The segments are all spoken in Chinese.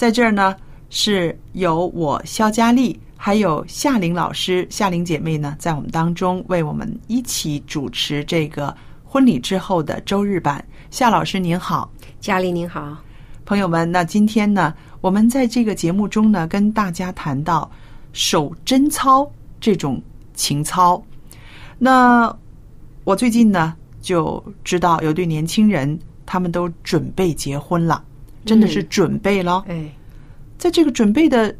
在这儿呢是由我肖佳丽，还有夏玲老师、夏玲姐妹呢，在我们当中为我们一起主持这个婚礼之后的周日版。夏老师您好，佳丽您好，朋友们，那今天呢，我们在这个节目中呢，跟大家谈到守贞操这种情操。那我最近呢就知道有对年轻人，他们都准备结婚了，真的是嗯准备了。哎，在这个准备的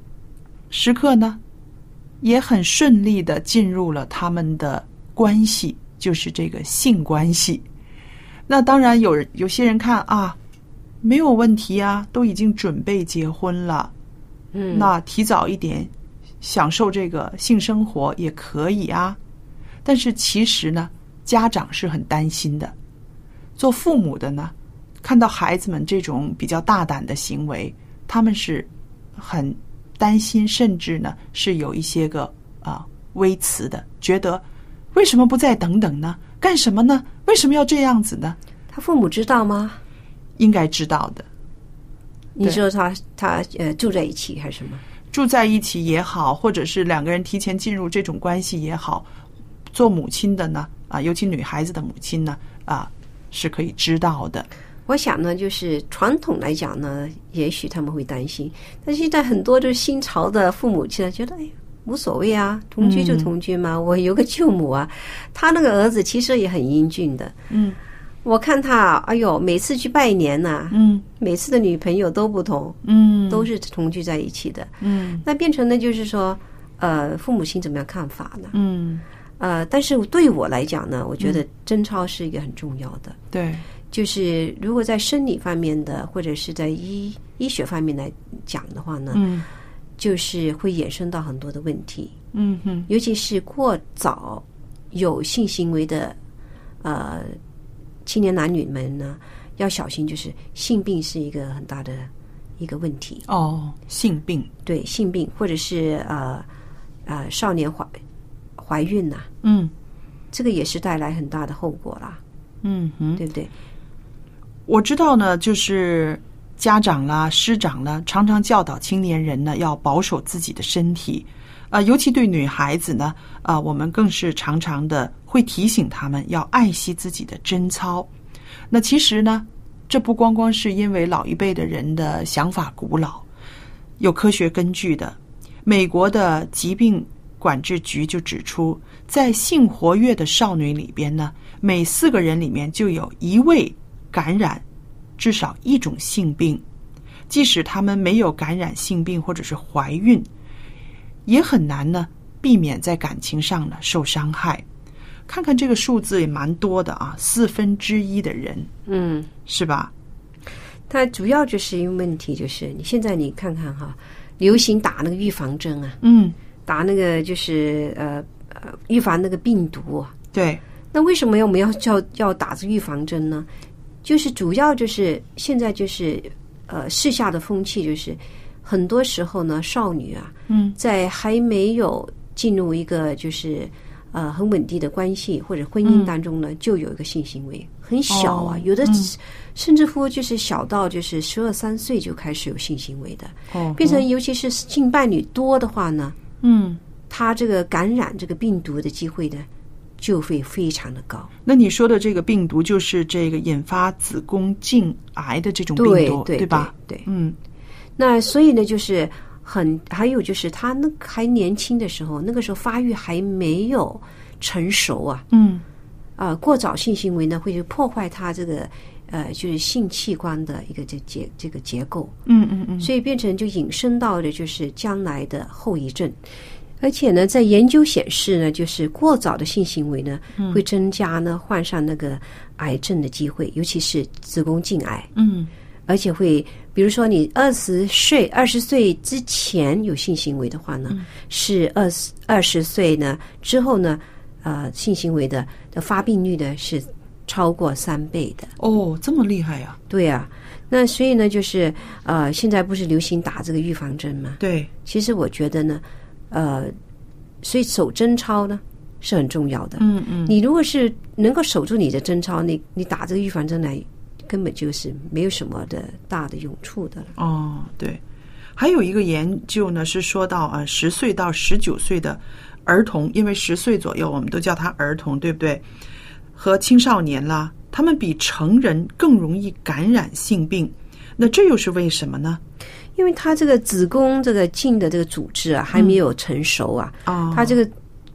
时刻呢，也很顺利的进入了他们的关系，就是这个性关系。那当然有有些人看啊，没有问题啊，都已经准备结婚了，嗯，那提早一点享受这个性生活也可以啊。但是其实呢，家长是很担心的，做父母的呢，看到孩子们这种比较大胆的行为，他们是很担心，甚至呢是有一些个啊微词的，觉得为什么不再等等呢？干什么呢？为什么要这样子呢？他父母知道吗？应该知道的。你说他他呃住在一起还是什么？住在一起也好，或者是两个人提前进入这种关系也好，做母亲的呢，啊，尤其女孩子的母亲呢，啊，是可以知道的。我想呢，就是传统来讲呢，也许他们会担心，但现在很多就是新潮的父母现在觉得，哎，无所谓啊，同居就同居嘛。我有个舅母啊，他那个儿子其实也很英俊的，嗯我看他，哎呦，每次去拜年呐、嗯每次的女朋友都不同，嗯都是同居在一起的。嗯那变成呢，就是说，呃，父母亲怎么样看法呢？嗯，呃，但是对我来讲呢，我觉得贞操是一个很重要的。对，就是如果在生理方面的，或者是在医医学方面来讲的话呢，嗯。就是会衍生到很多的问题，嗯哼。尤其是过早有性行为的呃青年男女们呢，要小心，就是性病是一个很大的一个问题。哦，性病，对性病，或者是呃呃少年怀怀孕呐、嗯。这个也是带来很大的后果啦，嗯哼，对不对？我知道呢，就是家长啦、师长啦，常常教导青年人呢要保守自己的身体，啊，尤其对女孩子呢，啊，我们更是常常的会提醒他们要爱惜自己的贞操。那其实呢，这不光光是因为老一辈的人的想法古老，有科学根据的。美国的疾病管制局就指出，在性活跃的少女里边呢，每四个人里面就有一位感染至少一种性病，即使他们没有感染性病或者是怀孕，也很难呢避免在感情上呢受伤害。看看这个数字也蛮多的啊，四分之一的人嗯，是吧？它主要就是因为问题就是你现在你看看哈，流行打那个预防针啊，嗯，打那个就是呃呃预防那个病毒啊。对，那为什么我们要叫要打这预防针呢？就是主要就是现在就是呃，时下的风气就是很多时候呢，少女啊，嗯，在还没有进入一个就是呃很稳定的关系或者婚姻当中呢，就有一个性行为，很小啊，哦有的嗯。甚至乎就是小到就是十二三岁就开始有性行为的，哦，变成尤其是性伴侣多的话呢，嗯，他这个感染这个病毒的机会呢，就会非常的高。那你说的这个病毒就是这个引发子宫颈癌的这种病毒，对对吧？对对嗯那所以呢，就是很还有就是他那还年轻的时候，那个时候发育还没有成熟啊，嗯啊、过早性行为呢会去破坏他这个呃就是性器官的一个这结这个结构，嗯嗯嗯，所以变成就引申到的就是将来的后遗症。而且呢，在研究显示呢，就是过早的性行为呢，会增加呢患上那个癌症的机会，尤其是子宫颈癌。嗯而且会，比如说你二十岁、二十岁之前有性行为的话呢，是二十二十岁呢之后呢，呃，性行为的的发病率呢是超过三倍的。哦，这么厉害呀、对啊，那所以呢，就是呃，现在不是流行打这个预防针吗？对，其实我觉得呢，呃，所以守贞操呢是很重要的。嗯嗯，你如果是能够守住你的贞操，你你打这个预防针来，根本就是没有什么的大的用处的了。哦，对，还有一个研究呢是说到啊，十岁到十九岁的儿童，因为十岁左右我们都叫他儿童，对不对？和青少年啦，他们比成人更容易感染性病。那这又是为什么呢？因为它这个子宫这个进的这个组织啊还没有成熟啊，嗯，它这个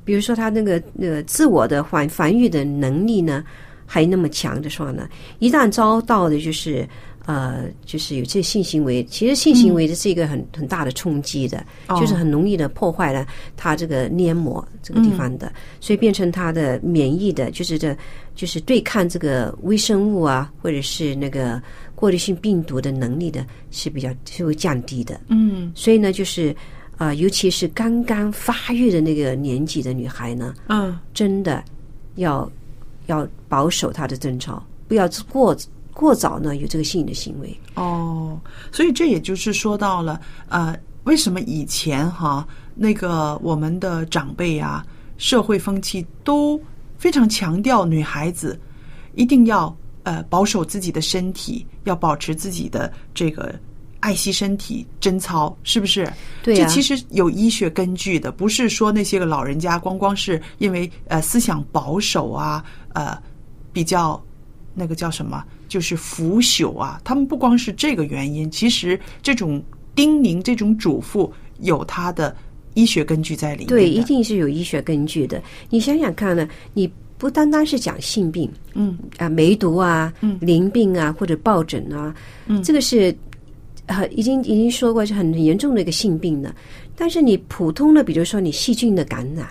比如说它那个那个自我的繁繁育的能力呢还那么强的时候呢，一旦遭到的就是呃就是有这性行为，其实性行为这是一个很、很大的冲击的，哦。就是很容易的破坏了他这个黏膜这个地方的，所以变成他的免疫的，就是这就是对抗这个微生物啊或者是那个过滤性病毒的能力的是比较是会降低的。嗯。所以呢，就是啊、呃尤其是刚刚发育的那个年纪的女孩呢，嗯。真的要要保守她的贞操，不要过过早呢有这个性的行为。哦，所以这也就是说到了呃，为什么以前哈那个我们的长辈啊，社会风气都非常强调女孩子一定要呃保守自己的身体，要保持自己的这个。爱惜身体，贞操，是不是？对啊这其实有医学根据的，不是说那些个老人家光光是因为呃思想保守啊，呃比较那个叫什么，就是腐朽啊。他们不光是这个原因，其实这种叮咛、这种嘱咐有它的医学根据在里面。对，一定是有医学根据的。你想想看呢，你不单单是讲性病，嗯啊，梅毒啊，嗯淋病啊，或者疱疹啊，嗯这个是呃已经已经说过是很严重的一个性病了。但是你普通的，比如说你细菌的感染。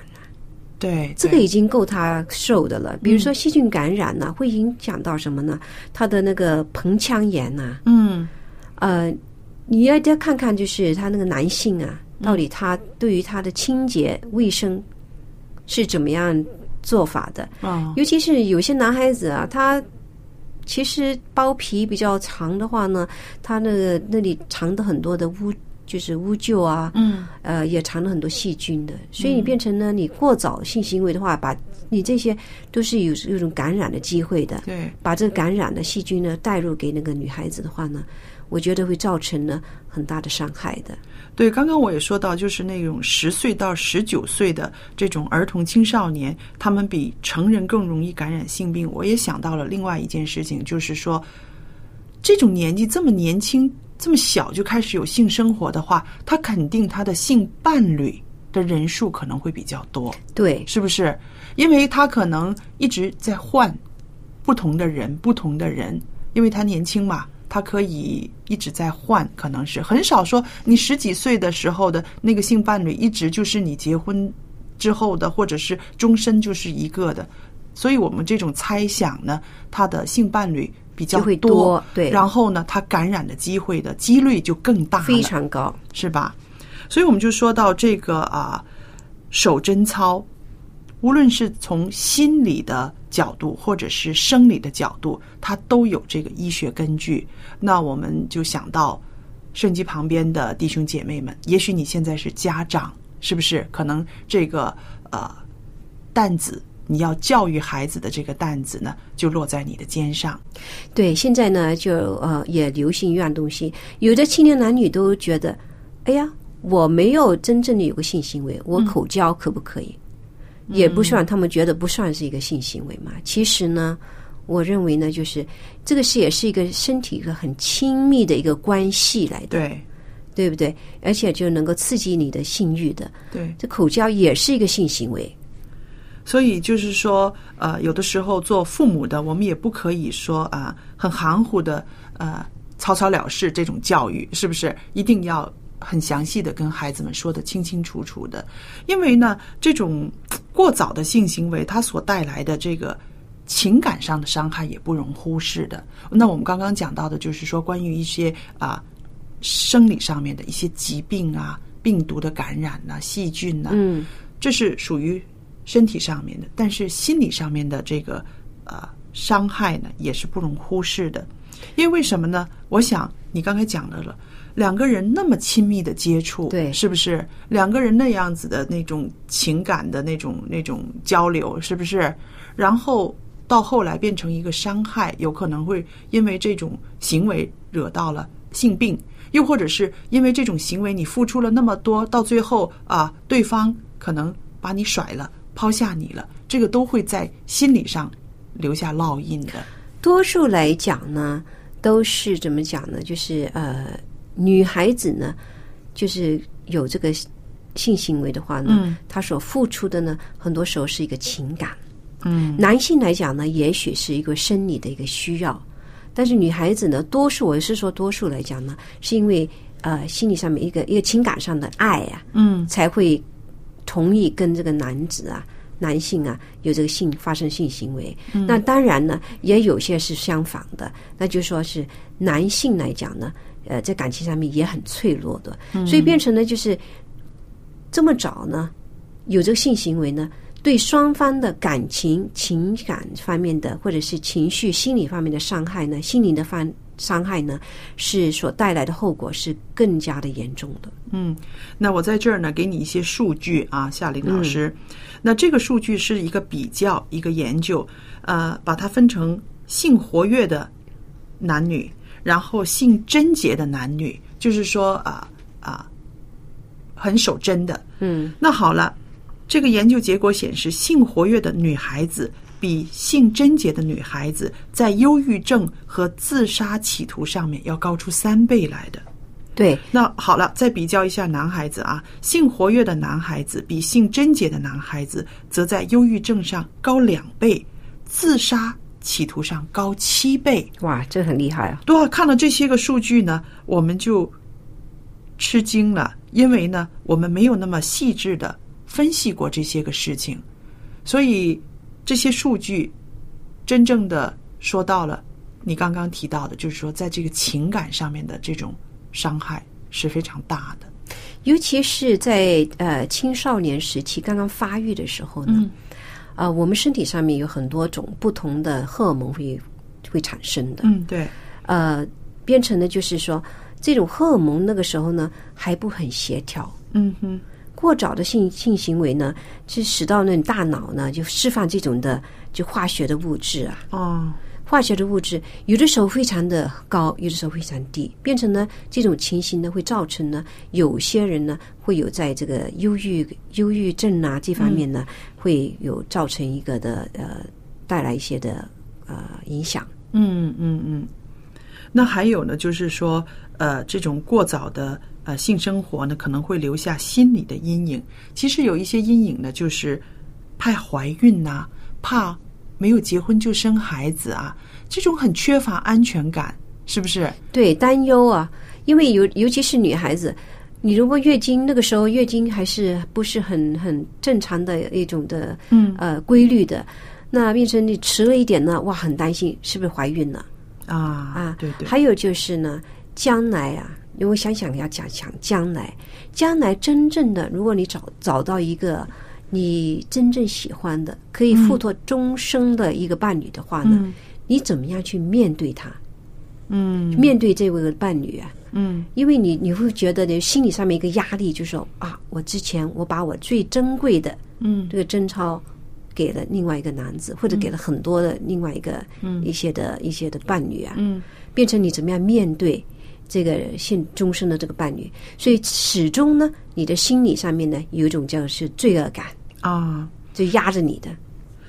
对，这个已经够他受的了。比如说细菌感染呢、会影响到什么呢？他的那个盆腔炎呐、嗯呃，你要要看看，就是他那个男性啊，到底他对于他的清洁卫生是怎么样做法的？啊尤其是有些男孩子啊，他其实包皮比较长的话呢，他那个那里藏的很多的污，就是污垢啊，嗯呃，也藏了很多细菌的，所以你变成呢，你过早性行为的话，把你这些都是有有一种感染的机会的，对把这个感染的细菌呢带入给那个女孩子的话呢，我觉得会造成呢很大的伤害的。对，刚刚我也说到，就是那种十岁到十九岁的这种儿童青少年，他们比成人更容易感染性病。我也想到了另外一件事情，就是说，这种年纪这么年轻、这么小就开始有性生活的话，他肯定他的性伴侣的人数可能会比较多，对，是不是？因为他可能一直在换不同的人，不同的人，因为他年轻嘛，他可以一直在换，可能是很少说你十几岁的时候的那个性伴侣一直就是你结婚之后的，或者是终身就是一个的。所以我们这种猜想呢，他的性伴侣比较多对然后呢，他感染的机会的几率就更大了，非常高。是吧？所以我们就说到这个啊，手贞操。无论是从心理的角度，或者是生理的角度，它都有这个医学根据。那我们就想到，圣机旁边的弟兄姐妹们，也许你现在是家长，是不是？可能这个呃担子，你要教育孩子的这个担子呢，就落在你的肩上。对，现在呢，就呃也流行一样东西，有的青年男女都觉得，哎呀，我没有真正的有个性行为，我口交可不可以？也不算，他们觉得不算是一个性行为嘛。其实呢，我认为呢，就是这个是也是一个身体一个很亲密的一个关系来的，对对不对？而且就能够刺激你的性欲的。对，这口交也是一个性行为。所以就是说，呃，有的时候做父母的，我们也不可以说啊、很含糊的，呃，草草了事这种教育，是不是？一定要很详细的跟孩子们说的清清楚楚的，因为呢，这种过早的性行为，它所带来的这个情感上的伤害也不容忽视的。那我们刚刚讲到的，就是说关于一些啊、生理上面的一些疾病啊、病毒的感染呐、细菌呐、嗯，这是属于身体上面的，但是心理上面的这个呃伤害呢，也是不容忽视的。因为为什么呢？我想你刚才讲的了，两个人那么亲密的接触，对是不是？两个人那样子的那种情感的那种那种交流，是不是？然后到后来变成一个伤害，有可能会因为这种行为惹到了性病，又或者是因为这种行为你付出了那么多，到最后啊，对方可能把你甩了，抛下你了，这个都会在心理上留下烙印的。多数来讲呢，都是怎么讲呢？就是呃，女孩子呢，就是有这个性行为的话呢，嗯她所付出的呢，很多时候是一个情感。嗯男性来讲呢，也许是一个生理的一个需要，但是女孩子呢，多数我是说多数来讲呢，是因为呃心理上面一个一个情感上的爱啊，嗯才会同意跟这个男子啊、男性啊有这个性发生性行为。那当然呢，也有些是相反的，那就说是男性来讲呢，呃，在感情上面也很脆弱的，所以变成呢就是这么早呢有这个性行为呢。对双方的感情、情感方面的，或者是情绪、心理方面的伤害呢，心灵的方伤害呢，是所带来的后果是更加的严重的。嗯，那我在这儿呢，给你一些数据啊，夏玲老师。那这个数据是一个比较，一个研究，呃，把它分成性活跃的男女，然后性贞洁的男女，就是说啊啊、很守贞的。嗯，那好了，这个研究结果显示，性活跃的女孩子比性贞洁的女孩子在忧郁症和自杀企图上面要高出三倍来的。对，那好了，再比较一下男孩子啊，性活跃的男孩子比性贞洁的男孩子，则在忧郁症上高两倍，自杀企图上高七倍。哇，这很厉害啊！对啊，看了这些个数据呢，我们就吃惊了，因为呢，我们没有那么细致的分析过这些个事情，所以这些数据真正的说到了你刚刚提到的，就是说在这个情感上面的这种伤害是非常大的。尤其是在呃青少年时期刚刚发育的时候呢，嗯。呃，我们身体上面有很多种不同的荷尔蒙会会产生的，嗯，对，呃，变成的就是说，这种荷尔蒙那个时候呢还不很协调，嗯哼，过早的性性行为呢，就使到那大脑呢就释放这种的就化学的物质啊，哦，化学的物质有的时候非常的高，有的时候非常低，变成呢这种情形呢会造成呢有些人呢会有在这个忧郁忧郁症啊这方面呢、会有造成一个的呃带来一些的呃影响。嗯嗯嗯。那还有呢，就是说，呃，这种过早的呃性生活呢，可能会留下心理的阴影。其实有一些阴影呢，就是怕怀孕呐、怕没有结婚就生孩子啊，这种很缺乏安全感，是不是？对，担忧啊，因为尤尤其是女孩子，你如果月经那个时候月经还是不是很很正常的一种的嗯呃规律的，那变成你迟了一点呢，哇，很担心是不是怀孕了。啊啊，对对，还有就是呢，将来啊，我想想要讲讲将来，将来真正的，如果你找找到一个你真正喜欢的，可以付托终生的一个伴侣的话呢，你怎么样去面对他？嗯。面对这位伴侣啊？嗯。因为你你会觉得你心理上面一个压力，就是说啊，我之前我把我最珍贵的嗯。这个贞操给了另外一个男子，或者给了很多的另外一个一些的一些的伴侣啊，嗯。变成你怎么样面对这个现终身的这个伴侣，所以始终呢，你的心理上面呢有一种叫是罪恶感，啊。就压着你的。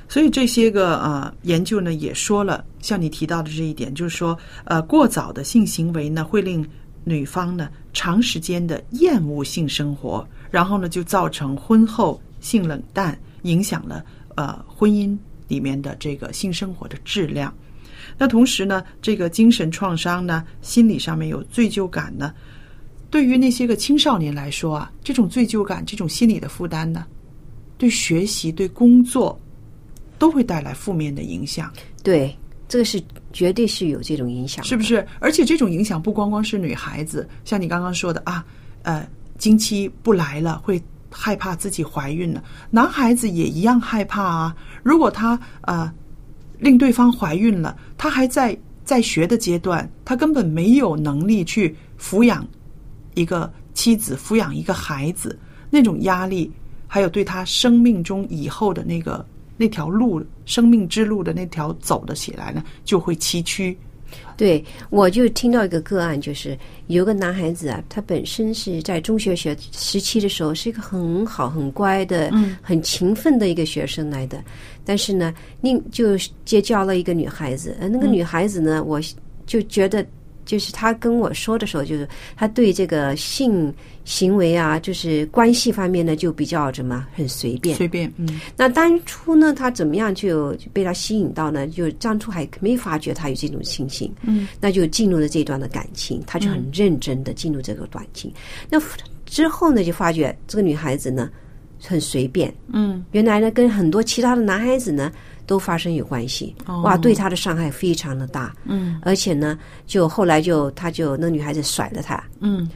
所以这些个呃研究呢也说了，像你提到的这一点，就是说呃过早的性行为呢会令女方呢长时间的厌恶性生活，然后呢就造成婚后性冷淡，影响了呃婚姻里面的这个性生活的质量。那同时呢，这个精神创伤呢，心理上面有罪疚感呢，对于那些个青少年来说啊，这种罪疚感、这种心理的负担呢，对学习、对工作都会带来负面的影响，对，这个是绝对是有这种影响，是不是？而且这种影响不光光是女孩子，像你刚刚说的啊，呃，经期不来了会害怕自己怀孕了，男孩子也一样害怕啊。如果他呃令对方怀孕了，他还在在学的阶段，他根本没有能力去抚养一个妻子、抚养一个孩子，那种压力，还有对他生命中以后的那个那条路、生命之路的那条走的起来呢，就会崎岖。对，我就听到一个个案，就是有个男孩子啊，他本身是在中学学时期的时候是一个很好、很乖的、很勤奋的一个学生来的，但是呢，另就结交了一个女孩子，呃，那个女孩子呢，我就觉得。就是他跟我说的时候，就是他对这个性行为啊，就是关系方面呢，就比较怎么很随便。随便，嗯那当初呢，他怎么样就就被他吸引到呢？就当初还没发觉他有这种情形，嗯，那就进入了这段的感情，他就很认真的进入这个感情。那之后呢，就发觉这个女孩子呢很随便，嗯原来呢跟很多其他的男孩子呢都发生有关系，哦。哇，对他的伤害非常的大，嗯。而且呢，就后来就他就那女孩子甩了他，嗯。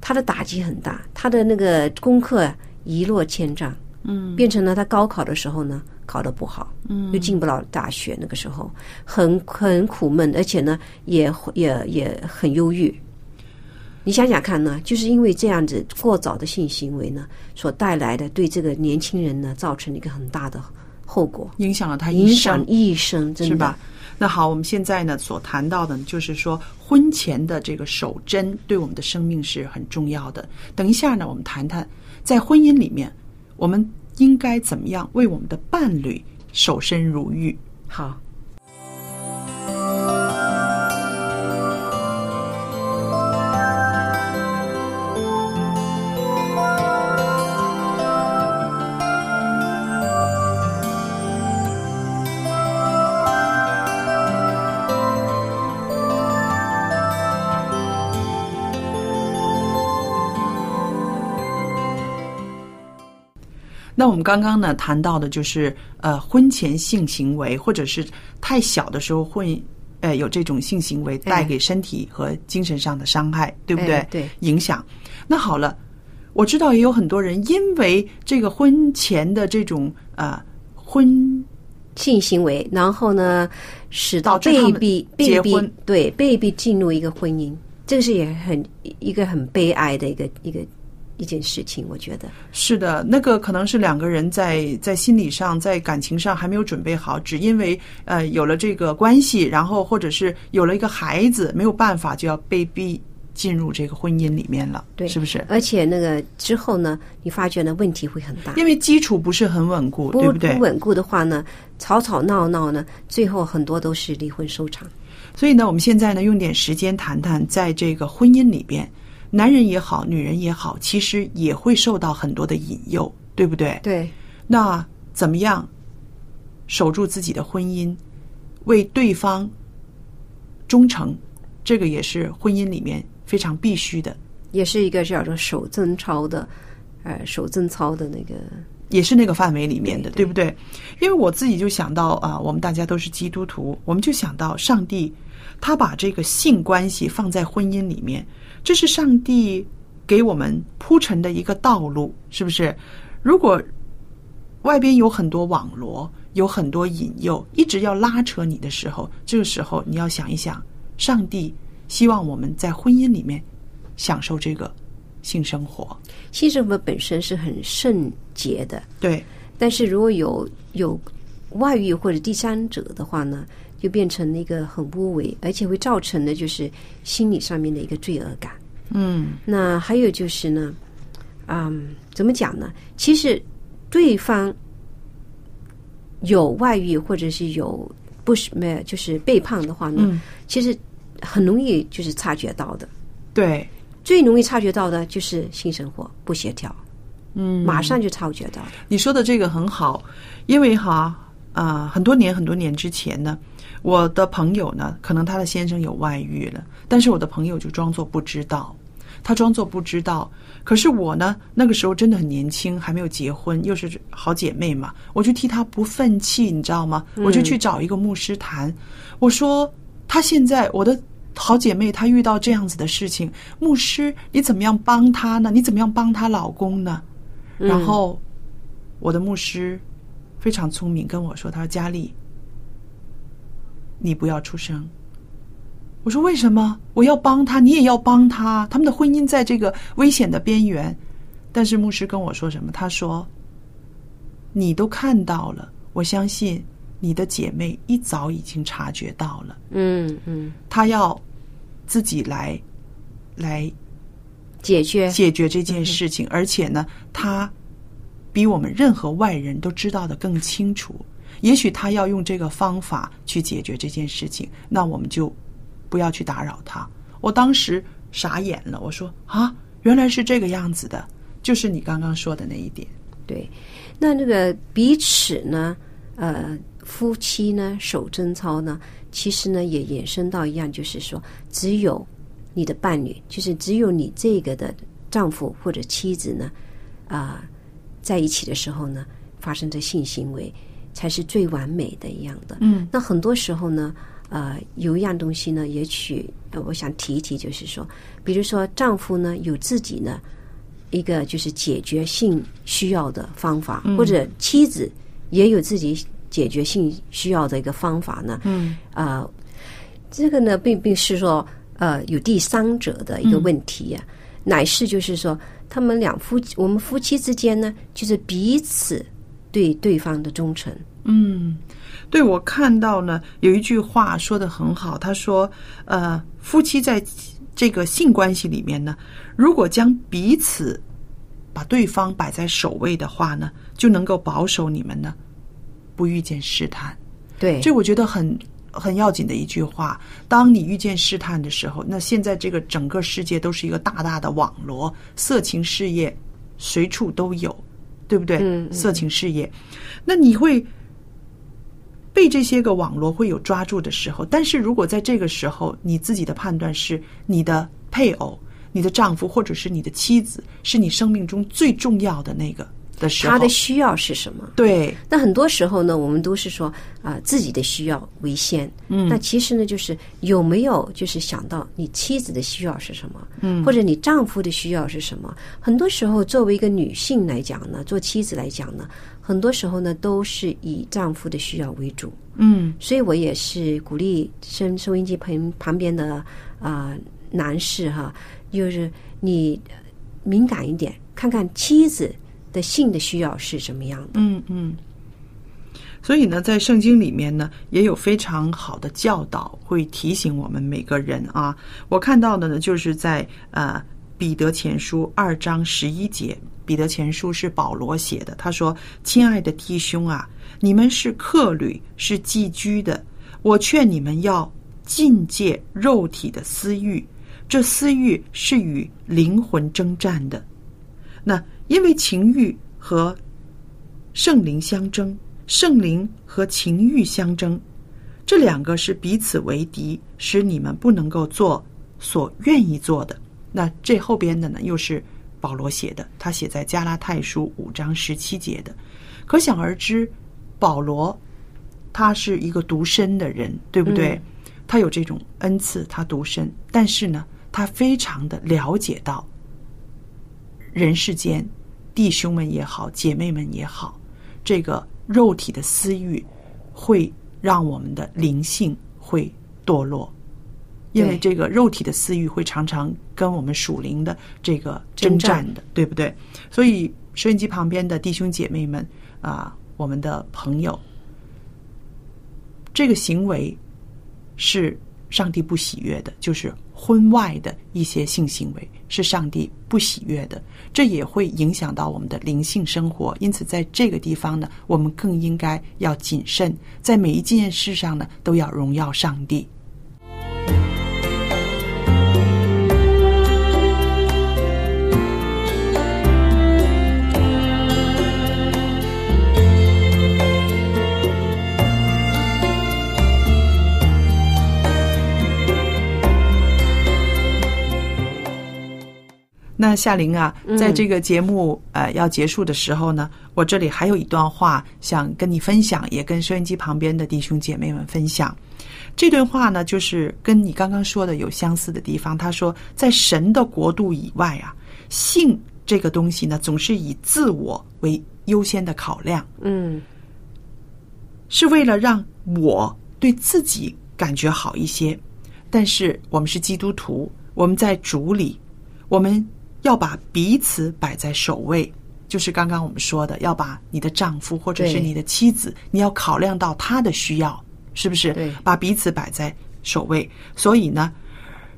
他的打击很大，他的那个功课一落千丈，嗯。变成了他高考的时候呢考得不好，嗯。又进不了大学，那个时候。很很苦闷，而且呢也也也很忧郁。你想想看呢，就是因为这样子过早的性行为呢，所带来的对这个年轻人呢造成了一个很大的后果，影响了他影一生，响一生，真的是吧？？那好，我们现在呢所谈到的，就是说婚前的这个守贞对我们的生命是很重要的。等一下呢，我们谈谈在婚姻里面，我们应该怎么样为我们的伴侣守身如玉。好，那我们刚刚呢谈到的就是呃婚前性行为，或者是太小的时候会呃有这种性行为带给身体和精神上的伤害，对不对？哎对影响。那好了，我知道也有很多人因为这个婚前的这种呃婚性行为，然后呢，使到被逼被逼结婚对被逼进入一个婚姻，这个是也很一个很悲哀的一个一个一件事情，我觉得。是的，那个可能是两个人在在心理上、在感情上还没有准备好，只因为呃有了这个关系，然后或者是有了一个孩子，没有办法就要被逼进入这个婚姻里面了，对是不是？而且那个之后呢，你发觉呢问题会很大。因为基础不是很稳固，不对不对？稳固的话呢，吵吵闹闹呢，最后很多都是离婚收场。所以呢，我们现在呢用点时间谈谈，在这个婚姻里边，男人也好，女人也好，其实也会受到很多的引诱，对不对？对，那怎么样守住自己的婚姻，为对方忠诚，这个也是婚姻里面非常必须的，也是一个叫做守贞操的，呃，守贞操的那个。也是那个范围里面的，对对不对？因为我自己就想到啊，我们大家都是基督徒，我们就想到上帝，他把这个性关系放在婚姻里面，这是上帝给我们铺陈的一个道路，是不是？如果外边有很多网罗，有很多引诱，一直要拉扯你的时候，这个时候你要想一想，上帝希望我们在婚姻里面享受这个性生活。性生活本身是很圣洁的，对，但是如果有有外遇或者第三者的话呢，就变成一个很无为，而且会造成的就是心理上面的一个罪恶感。嗯那还有就是呢，嗯，怎么讲呢？其实对方有外遇或者是有不是没有就是背叛的话呢，嗯，其实很容易就是察觉到的。对，最容易察觉到的就是性生活不协调，嗯，马上就察觉到的。你说的这个很好，因为哈啊、很多年很多年之前呢，我的朋友呢，可能他的先生有外遇了，但是我的朋友就装作不知道，他装作不知道。可是我呢，那个时候真的很年轻，还没有结婚，又是好姐妹嘛，我就替他不愤气，你知道吗？我就去找一个牧师谈，我说他现在我的。好姐妹，她遇到这样子的事情，牧师，你怎么样帮她呢？你怎么样帮她老公呢？然后我的牧师非常聪明，跟我说：“他说佳丽，你不要出声。”我说：“为什么？我要帮他，你也要帮他。他们的婚姻在这个危险的边缘。”但是牧师跟我说什么？他说：“你都看到了，我相信你的姐妹一早已经察觉到了，嗯嗯，他要自己来来解决解决这件事情，而且呢，他比我们任何外人都知道的更清楚。也许他要用这个方法去解决这件事情，那我们就不要去打扰他。我当时傻眼了，我说啊，原来是这个样子的，就是你刚刚说的那一点。对。那那个彼此呢，呃，夫妻呢守贞操呢，其实呢也衍生到一样，就是说，只有你的伴侣，就是只有你这个的丈夫或者妻子呢，啊、在一起的时候呢，发生的性行为才是最完美的一样的。嗯，那很多时候呢，呃，有一样东西呢，也许呃，我想提一提，就是说，比如说丈夫呢有自己呢一个就是解决性需要的方法，或者妻子也有自己解决性需要的一个方法呢。嗯啊、这个呢，并并是说呃有第三者的一个问题呀、乃是就是说他们两夫妻我们夫妻之间呢，就是彼此对对方的忠诚。嗯，对我看到呢，有一句话说的很好，他说，呃，夫妻在这个性关系里面呢，如果将彼此把对方摆在首位的话呢，就能够保守你们呢不遇见试探。对，这我觉得很很要紧的一句话。当你遇见试探的时候，那现在这个整个世界都是一个大大的网罗，色情事业随处都有，对不对？嗯嗯色情事业，那你会被这些个网罗会有抓住的时候。但是如果在这个时候，你自己的判断是你的配偶、你的丈夫或者是你的妻子是你生命中最重要的那个的时候，他的需要是什么？对那很多时候呢，我们都是说啊、自己的需要为先。嗯，那其实呢，就是有没有就是想到你妻子的需要是什么，嗯，或者你丈夫的需要是什么？很多时候，作为一个女性来讲呢，做妻子来讲呢，很多时候呢都是以丈夫的需要为主。嗯所以我也是鼓励收收音机旁旁边的啊、男士哈，就是你呃敏感一点，看看妻子的性的需要是什么样的。嗯嗯。所以呢，在圣经里面呢，也有非常好的教导，会提醒我们每个人啊。我看到的呢，就是在呃彼得前书二章十一节，彼得前书是保罗写的。他说：“亲爱的弟兄啊，你们是客旅，是寄居的，我劝你们要禁戒肉体的私欲，这私欲是与灵魂征战的。那因为情欲和圣灵相争，圣灵和情欲相争，这两个是彼此为敌，使你们不能够做所愿意做的。那这后边的呢，又是保罗写的，他写在加拉太书五章十七节的。可想而知，保罗他是一个独身的人，对不对？他有这种恩赐，他独身，但是呢，他非常的了解到人世间弟兄们也好，姐妹们也好，这个肉体的私欲会让我们的灵性会堕落，因为这个肉体的私欲会常常跟我们属灵的这个征战的，对不对？所以收音机旁边的弟兄姐妹们啊，我们的朋友，这个行为是上帝不喜悦的，就是婚外的一些性行为是上帝不喜悦的，这也会影响到我们的灵性生活。因此，在这个地方呢，我们更应该要谨慎，在每一件事上呢，都要荣耀上帝。那夏玲啊，在这个节目呃要结束的时候呢，我这里还有一段话想跟你分享，也跟收音机旁边的弟兄姐妹们分享。这段话呢，就是跟你刚刚说的有相似的地方。他说，在神的国度以外啊，性这个东西呢，总是以自我为优先的考量，嗯，是为了让我对自己感觉好一些。但是我们是基督徒，我们在主里，我们要把彼此摆在首位。就是刚刚我们说的，要把你的丈夫或者是你的妻子，你要考量到他的需要，是不是？对把彼此摆在首位。所以呢，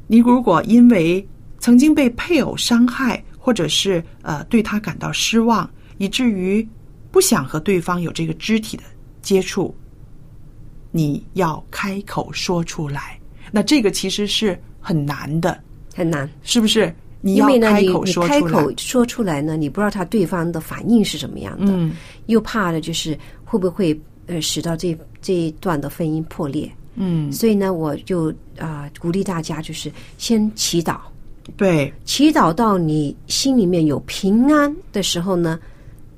你如果因为曾经被配偶伤害，或者是呃对他感到失望，以至于不想和对方有这个肢体的接触，你要开口说出来。那这个其实是很难的，很难。是不是？你要因为呢，开你你口说出来。开口说出来呢，你不知道他对方的反应是什么样的，嗯又怕的就是会不会呃使到这这一段的婚姻破裂。嗯，所以呢，我就啊、鼓励大家就是先祈祷，对，祈祷到你心里面有平安的时候呢，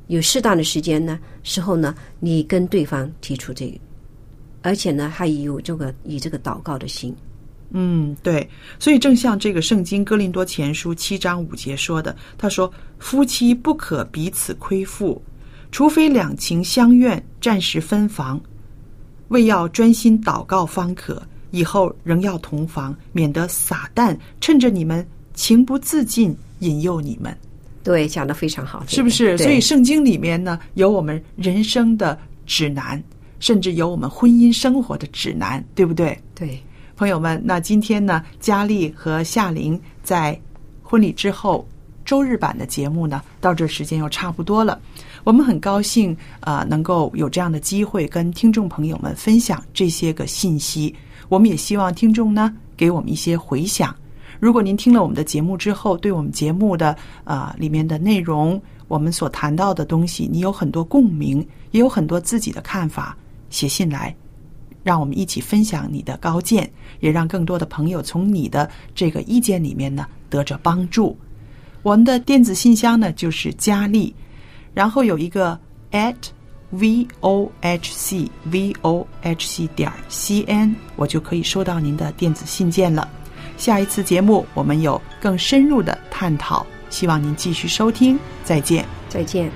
有适当的时间呢时候呢，你跟对方提出这个，而且呢还有这个以这个祷告的心，嗯，对，所以正像这个圣经哥林多前书七章五节说的，他说：“夫妻不可彼此亏负，除非两情相愿，暂时分房，为要专心祷告方可。以后仍要同房，免得撒旦趁着你们情不自禁引诱你们。”对，讲的非常好，是不是？所以圣经里面呢，有我们人生的指南，甚至有我们婚姻生活的指南，对不对？对，朋友们，那今天呢，佳丽和夏玲在婚礼之后周日版的节目呢，到这时间又差不多了。我们很高兴啊、能够有这样的机会跟听众朋友们分享这些个信息。我们也希望听众呢给我们一些回响。如果您听了我们的节目之后，对我们节目的啊、里面的内容，我们所谈到的东西，你有很多共鸣，也有很多自己的看法，写信来，让我们一起分享你的高见，也让更多的朋友从你的这个意见里面呢得着帮助。我们的电子信箱呢就是佳丽，然后有一个 at v o h c v o h c 点 c n，我就可以收到您的电子信件了。下一次节目我们有更深入的探讨，希望您继续收听，再见。再见。